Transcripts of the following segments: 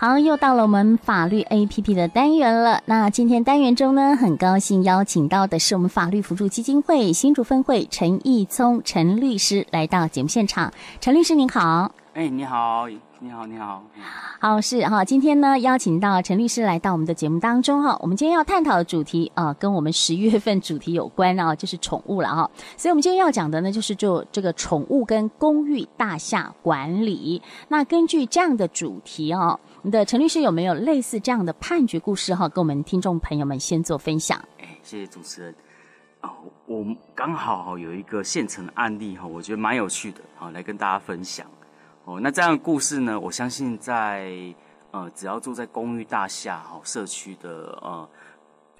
好，又到了我们法律 APP 的单元了。那今天单元中呢，很高兴邀请到的是我们法律辅助基金会新竹分会陈义聪陈律师来到节目现场。陈律师您好。哎，你好。你好，你好，好是哈，今天呢邀请到陈律师来到我们的节目当中哈，我们今天要探讨的主题啊，跟我们十月份主题有关啊，就是宠物了哈，所以我们今天要讲的呢，就是就这个宠物跟公寓大厦管理。那根据这样的主题哦，我们的陈律师有没有类似这样的判决故事哈，跟我们听众朋友们先做分享？哎，谢谢主持人哦，我刚好有一个现成的案例哈，我觉得蛮有趣的，好来跟大家分享。哦，那这样的故事呢，我相信在呃，只要住在公寓大厦哈，社区的呃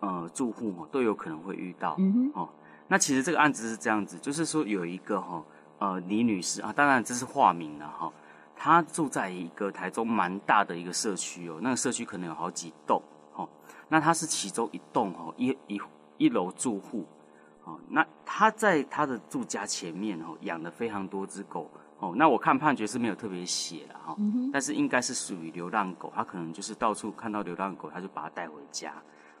呃住户哦，都有可能会遇到。嗯哼。哦，那其实这个案子是这样子，就是说有一个哈呃李女士啊，当然这是化名了哈，她住在一个台中蛮大的一个社区哦，那个社区可能有好几栋哦，那她是其中一栋哦，一一一楼住户哦，那她在她的住家前面哦，养了非常多只狗。哦，那我看判决是没有特别写了哈，嗯、但是应该是属于流浪狗，他可能就是到处看到流浪狗，他就把它带回家。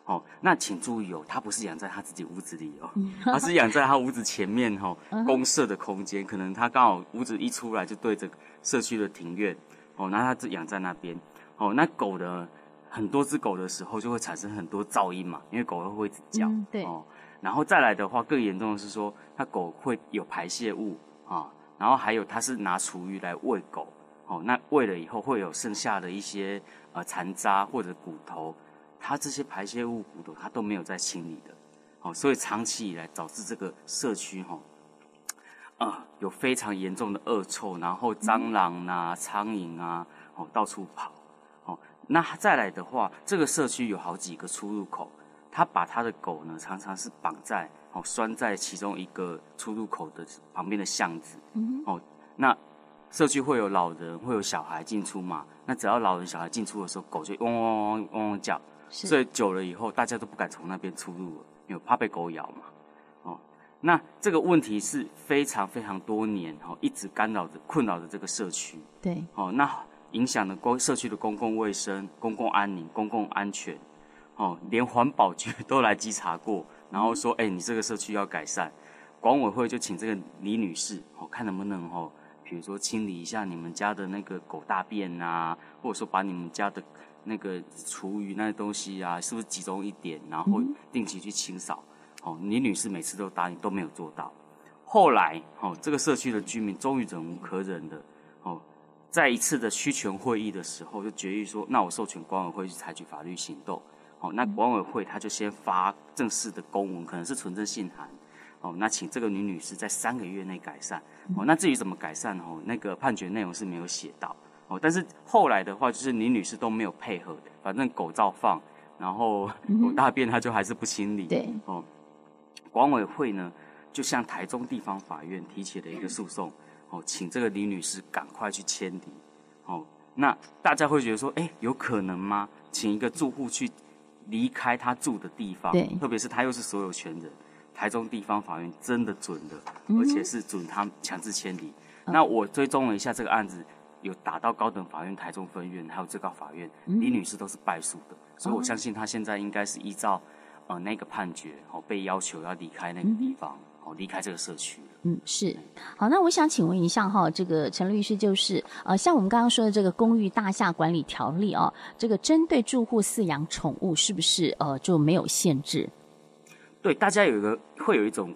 哦，那请注意哦，他不是养在他自己屋子里哦，他是养在他屋子前面哈，公社的空间，可能他刚好屋子一出来就对着社区的庭院，哦，那他就养在那边。哦，那狗的很多只狗的时候就会产生很多噪音嘛，因为狗会会一直叫，嗯、对，哦，然后再来的话更严重的是说，它狗会有排泄物啊。然后还有，他是拿厨余来喂狗，哦，那喂了以后会有剩下的一些呃残渣或者骨头，他这些排泄物骨头他都没有在清理的，哦，所以长期以来导致这个社区哈，啊、有非常严重的恶臭，然后蟑螂啊、苍蝇啊，哦到处跑，哦，那再来的话，这个社区有好几个出入口，他把他的狗呢常常是绑在。哦，拴在其中一个出入口的旁边的巷子。嗯。哦，那社区会有老人，会有小孩进出嘛？那只要老人、小孩进出的时候，狗就汪汪汪汪汪汪叫。是。所以久了以后，大家都不敢从那边出入了，因为怕被狗咬嘛。哦，那这个问题是非常非常多年，哦，一直干扰着、困扰着这个社区。对。哦，那影响了公社区的公共卫生、公共安宁、公共安全。哦，连环保局 都来稽查过。然后说，哎，你这个社区要改善，管委会就请这个李女士，哦，看能不能哦，比如说清理一下你们家的那个狗大便啊，或者说把你们家的那个厨余那些东西啊，是不是集中一点，然后定期去清扫？哦，李女士每次都答应，都没有做到。后来，哦，这个社区的居民终于忍无可忍的，哦，在一次的区权会议的时候，就决议说，那我授权管委会去采取法律行动。哦，那管委会他就先发正式的公文，可能是存证信函。哦，那请这个女女士在三个月内改善。哦，那至于怎么改善，哦，那个判决内容是没有写到。哦，但是后来的话，就是李女士都没有配合的，反正狗照放，然后狗大便他就还是不清理。对。哦，管委会呢，就向台中地方法院提起了一个诉讼。哦，请这个李女士赶快去迁离。哦，那大家会觉得说，哎，有可能吗？请一个住户去。离开他住的地方，对，特别是他又是所有权人，台中地方法院真的准的，嗯、而且是准他强制迁离。嗯、那我追踪了一下这个案子，有打到高等法院台中分院，还有最高法院，嗯、李女士都是败诉的，所以我相信她现在应该是依照呃那个判决，哦被要求要离开那个地方。嗯哦，离开这个社区。嗯，是。好，那我想请问一下哈，这个陈律师就是，呃，像我们刚刚说的这个公寓大厦管理条例哦，这个针对住户饲养宠物是不是呃就没有限制？对，大家有一个会有一种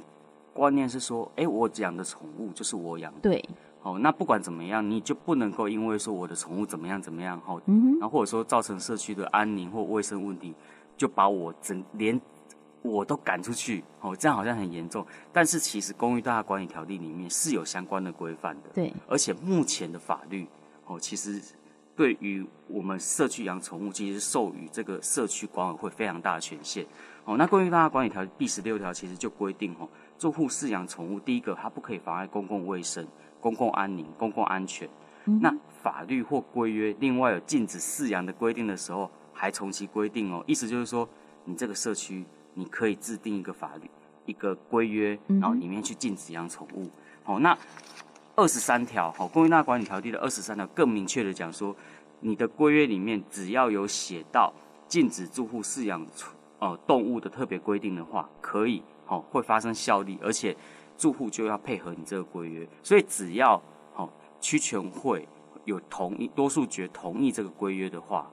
观念是说，哎，我养的宠物就是我养的。对。哦，那不管怎么样，你就不能够因为说我的宠物怎么样怎么样，哈、哦，嗯哼，然后或者说造成社区的安宁或卫生问题，就把我整连。我都赶出去哦，这样好像很严重，但是其实《公寓大厦管理条例》里面是有相关的规范的。对，而且目前的法律哦，其实对于我们社区养宠物，其实授予这个社区管委会非常大的权限哦。那《公寓大厦管理条例》第十六条其实就规定哦，住户饲养宠物，第一个它不可以妨碍公共卫生、公共安宁、公共安全。嗯、那法律或规约另外有禁止饲养的规定的时候，还从其规定哦，意思就是说你这个社区。你可以制定一个法律，一个规约，然后里面去禁止养宠物。好、那二十三条，好，《公寓大厦管理条例》的二十三条更明确的讲说，你的规约里面只要有写到禁止住户饲养呃动物的特别规定的话，可以哦会发生效力，而且住户就要配合你这个规约。所以只要哦区权会有同意多数决同意这个规约的话，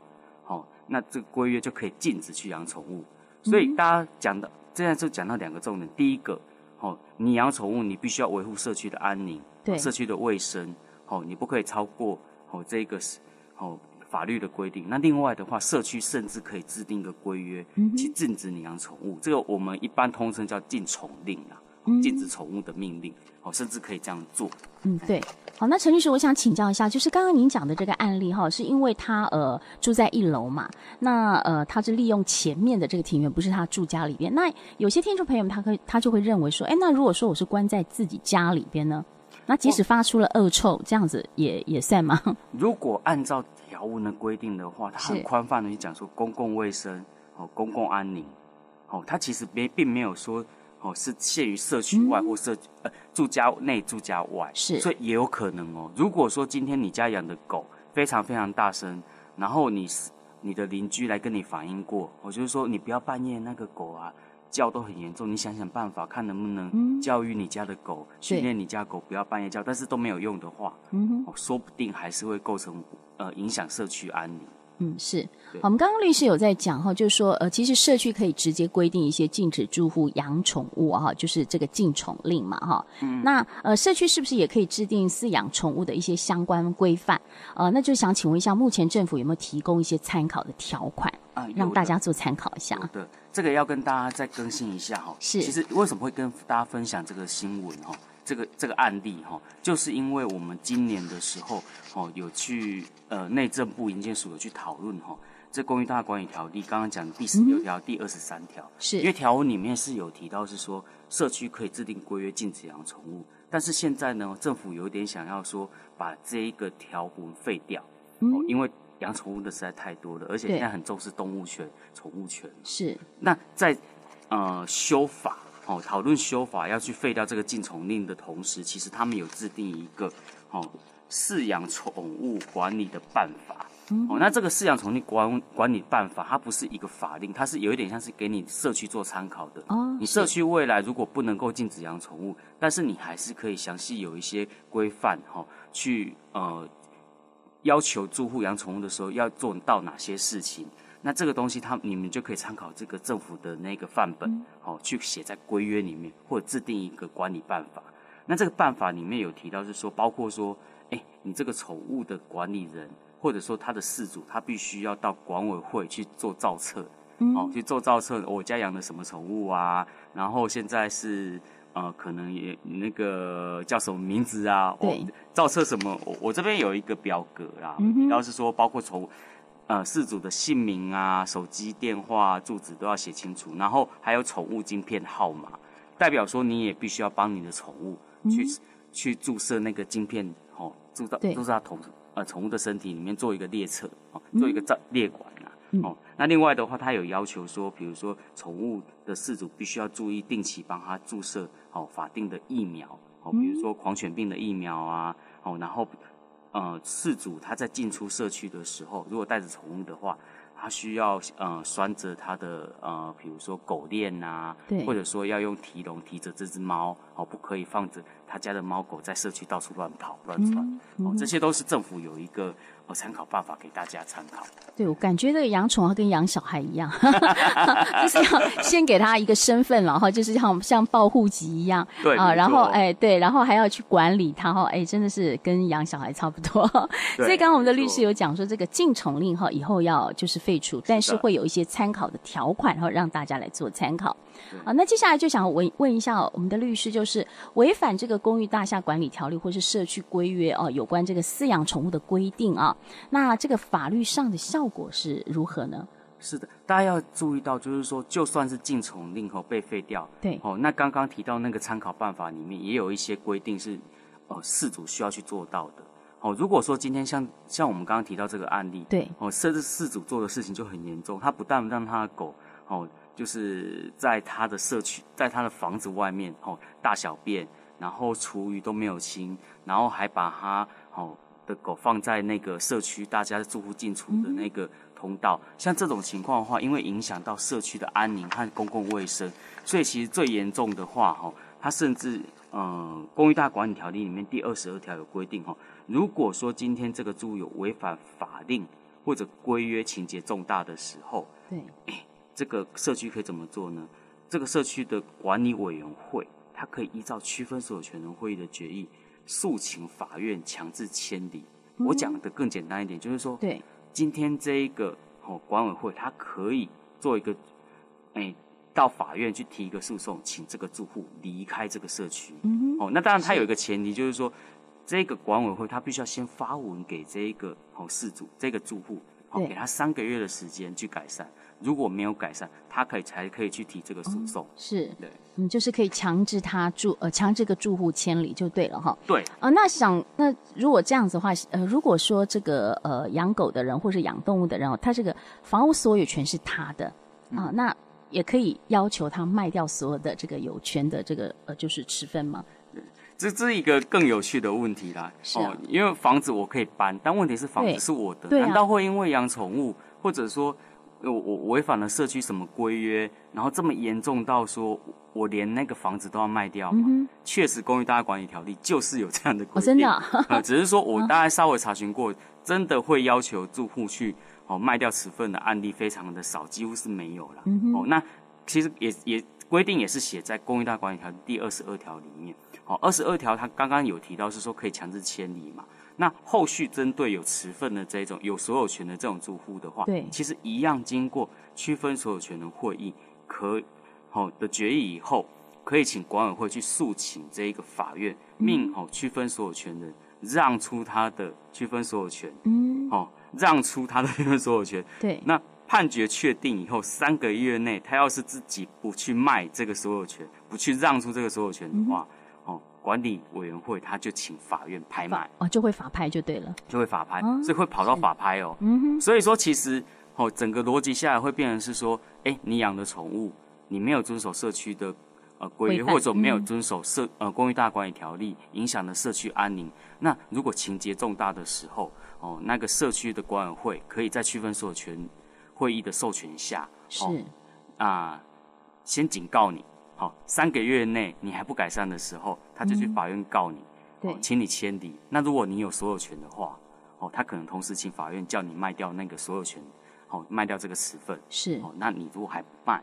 哦那这个规约就可以禁止去养宠物。所以大家讲的现在就讲到两个重点，第一个哦你养宠物你必须要维护社区的安宁，对社区的卫生，哦你不可以超过哦这个是。哦，法律的规定。那另外的话，社区甚至可以制定一个规约，去禁止你养宠物。这个我们一般通称叫禁宠令啊，禁止宠物的命令。哦，甚至可以这样做。嗯，对。好，那陈律师，我想请教一下，就是刚刚您讲的这个案例哈，是因为他呃住在一楼嘛？那呃他是利用前面的这个庭院，不是他住家里边。那有些听众朋友们，他可以他就会认为说，哎，那如果说我是关在自己家里边呢？那即使发出了恶臭，这样子也也算吗？如果按照条文的规定的话，它很宽泛的去讲说公共卫生哦，公共安宁哦，它其实没并没有说哦是限于社区外或社、嗯、呃住家内住家外，是，所以也有可能哦。如果说今天你家养的狗非常非常大声，然后你你的邻居来跟你反映过，我就是说你不要半夜那个狗啊。叫都很严重，你想想办法，看能不能教育你家的狗，训练你家狗不要半夜叫，但是都没有用的话，嗯哼，说不定还是会构成呃影响社区安宁。嗯，是。好，我们刚刚律师有在讲哈，就是说呃，其实社区可以直接规定一些禁止住户养宠物哈，就是这个禁宠令嘛哈。嗯。那呃，社区是不是也可以制定饲养宠物的一些相关规范？呃，那就想请问一下，目前政府有没有提供一些参考的条款？啊，让大家做参考一下。对，这个要跟大家再更新一下哈。是，其实为什么会跟大家分享这个新闻哈？这个这个案例哈，就是因为我们今年的时候哦，有去呃内政部营建署有去讨论哈，这《公寓大管理条例》刚刚讲第十六条、第二十三条，是因为条文里面是有提到是说社区可以制定规约禁止养宠物，但是现在呢，政府有点想要说把这一个条文废掉，嗯，因为。养宠物的实在太多了，而且现在很重视动物权、宠物权。是。那在呃修法哦，讨论修法要去废掉这个禁宠令的同时，其实他们有制定一个哦饲养宠物管理的办法。嗯。哦，那这个饲养宠物管管理办法，它不是一个法令，它是有一点像是给你社区做参考的。哦。你社区未来如果不能够禁止养宠物，但是你还是可以详细有一些规范哈，去呃。要求住户养宠物的时候要做到哪些事情？那这个东西，他你们就可以参考这个政府的那个范本，哦、去写在规约里面，或者制定一个管理办法。那这个办法里面有提到，是说包括说，哎，你这个宠物的管理人，或者说他的饲主，他必须要到管委会去做造册，嗯、哦，去做造册。我家养的什么宠物啊？然后现在是。呃，可能也那个叫什么名字啊？对，哦、造册什么？我我这边有一个表格啦，嗯，要是说包括宠物呃事主的姓名啊、手机电话、住址都要写清楚，然后还有宠物晶片号码，代表说你也必须要帮你的宠物去、嗯、去注射那个晶片，哦，注到注射到宠呃宠物的身体里面做一个列册，哦，做一个造列管啊。哦，那另外的话，他有要求说，比如说宠物的事主必须要注意定期帮他注射哦法定的疫苗，哦，比如说狂犬病的疫苗啊，哦，然后呃饲主他在进出社区的时候，如果带着宠物的话，他需要呃拴着他的呃比如说狗链呐、啊，对，或者说要用提笼提着这只猫，哦，不可以放着他家的猫狗在社区到处乱跑乱窜，哦，这些都是政府有一个。我参考办法给大家参考。对，我感觉这个养宠要跟养小孩一样，就是要先给他一个身份，然后就是像像报户籍一样，对啊，然后哎对，然后还要去管理他哈，哎真的是跟养小孩差不多。所以刚刚我们的律师有讲说，这个禁宠令哈以后要就是废除，但是会有一些参考的条款，然后让大家来做参考。啊，那接下来就想问问一下我们的律师，就是违反这个公寓大厦管理条例或是社区规约哦，有关这个饲养宠物的规定啊，那这个法律上的效果是如何呢？是的，大家要注意到，就是说，就算是禁宠令哦被废掉，对哦，那刚刚提到那个参考办法里面也有一些规定是呃，事主需要去做到的哦。如果说今天像像我们刚刚提到这个案例，对哦，甚至事主做的事情就很严重，他不但让他的狗哦。就是在他的社区，在他的房子外面，哦，大小便，然后厨余都没有清，然后还把他，哦，的狗放在那个社区大家住户进出的那个通道，像这种情况的话，因为影响到社区的安宁和公共卫生，所以其实最严重的话，哈，它甚至，嗯、《公寓大管理条例》里面第二十二条有规定，哈，如果说今天这个住户有违反法令或者规约情节重大的时候，对，这个社区可以怎么做呢？这个社区的管理委员会，它可以依照区分所有权人会议的决议。诉请法院强制迁离。嗯、我讲的更简单一点，就是说，对，今天这一个哦管委会，它可以做一个，哎、欸，到法院去提一个诉讼，请这个住户离开这个社区。嗯。哦，那当然，它有一个前提，就是说，这个管委会它必须要先发文给这一个哦事主，这个住户，哦，给他三个月的时间去改善。如果没有改善，他可以才可以去提这个诉讼。哦、是，对，嗯，就是可以强制他住，呃，强制个住户迁离就对了哈。对，啊、呃，那想，那如果这样子的话，呃，如果说这个呃养狗的人或是养动物的人，他这个房屋所有权是他的啊、呃，那也可以要求他卖掉所有的这个有权的这个呃就是持分吗？这这是一个更有趣的问题啦。是啊、哦，因为房子我可以搬，但问题是房子是我的，难道会因为养宠物或者说？我我违反了社区什么规约，然后这么严重到说我连那个房子都要卖掉吗？确、嗯、实，公寓大家管理条例就是有这样的规定。哦，真的。只是说我大概稍微查询过，真的会要求住户去哦卖掉此份的案例非常的少，几乎是没有了。嗯、哦，那其实也也规定也是写在公寓大管理条例第二十二条里面。哦，二十二条它刚刚有提到是说可以强制迁离嘛。那后续针对有持份的这种有所有权的这种住户的话，对，其实一样经过区分所有权的会议可好的决议以后，可以请管委会去诉请这一个法院，命好区分所有权人让出他的区分所有权，嗯，好让出他的区分所有权，对。那判决确定以后，三个月内他要是自己不去卖这个所有权，不去让出这个所有权的话。嗯管理委员会他就请法院拍卖哦，就会法拍就对了，就会法拍，哦、所以会跑到法拍哦。嗯哼，所以说其实哦，整个逻辑下来会变成是说，哎，你养的宠物你没有遵守社区的呃规约，或者没有遵守社、嗯、呃公寓大管理条例，影响了社区安宁。那如果情节重大的时候，哦，那个社区的管委会可以在区分所有权会议的授权下，是啊、呃，先警告你。好，三个月内你还不改善的时候，他就去法院告你，请你迁离。那如果你有所有权的话，哦，他可能同时请法院叫你卖掉那个所有权，哦，卖掉这个十份。是，哦，那你如果还不卖，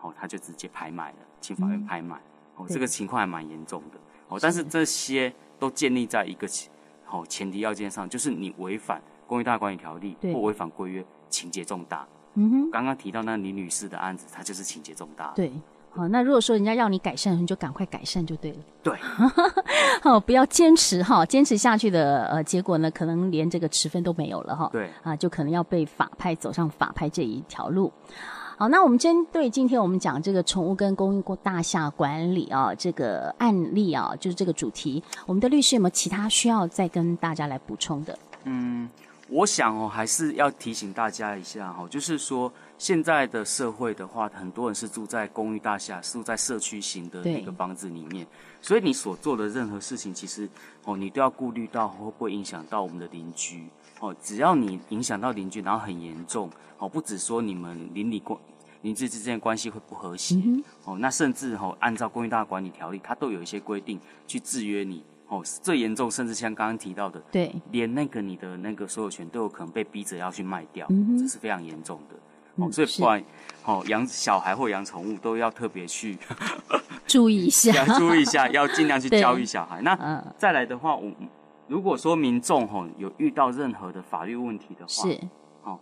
哦，他就直接拍卖了，请法院拍卖。嗯、哦，这个情况还蛮严重的。哦，但是这些都建立在一个前，哦，前提要件上，就是你违反公益大管理条例或违反规约，情节重大。嗯哼，刚刚提到那李女士的案子，她就是情节重大。对。好，那如果说人家要你改善，你就赶快改善就对了。对，好，不要坚持哈，坚持下去的呃结果呢，可能连这个持分都没有了哈。对，啊，就可能要被法拍走上法拍这一条路。好，那我们针对今天我们讲这个宠物跟公寓大厦管理啊这个案例啊，就是这个主题，我们的律师有没有其他需要再跟大家来补充的？嗯。我想哦，还是要提醒大家一下哈，就是说现在的社会的话，很多人是住在公寓大厦，住在社区型的那个房子里面，所以你所做的任何事情，其实哦，你都要顾虑到会不会影响到我们的邻居哦。只要你影响到邻居，然后很严重哦，不止说你们邻里关邻居之间的关系会不和谐、嗯、哦，那甚至哦，按照公寓大管理条例，它都有一些规定去制约你。哦，最严重，甚至像刚刚提到的，对，连那个你的那个所有权都有可能被逼着要去卖掉，嗯、这是非常严重的。哦，嗯、所以不管哦养小孩或养宠物，都要特别去 注意一下，要注意一下，要尽量去 教育小孩。那再来的话，我如果说民众吼有遇到任何的法律问题的话，是哦，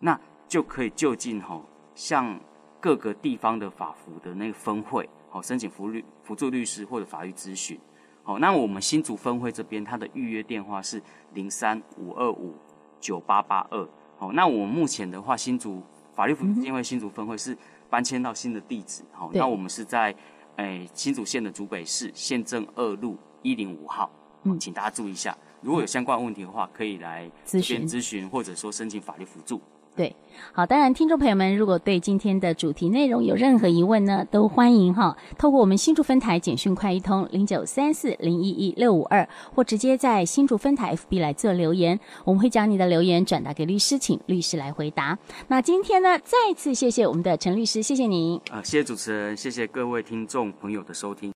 那就可以就近吼向各个地方的法服的那个分会，哦申请辅律辅助律师或者法律咨询。好，那我们新竹分会这边，它的预约电话是零三五二五九八八二。好，那我们目前的话，新竹法律辅助基金会新竹分会是搬迁到新的地址。好，那我们是在诶、欸、新竹县的竹北市县政二路一零五号。嗯，请大家注意一下。如果有相关问题的话，可以来咨询咨询，或者说申请法律辅助。对，好，当然，听众朋友们，如果对今天的主题内容有任何疑问呢，都欢迎哈，透过我们新竹分台简讯快一通零九三四零一一六五二，或直接在新竹分台 FB 来做留言，我们会将你的留言转达给律师，请律师来回答。那今天呢，再次谢谢我们的陈律师，谢谢您。啊，谢谢主持人，谢谢各位听众朋友的收听。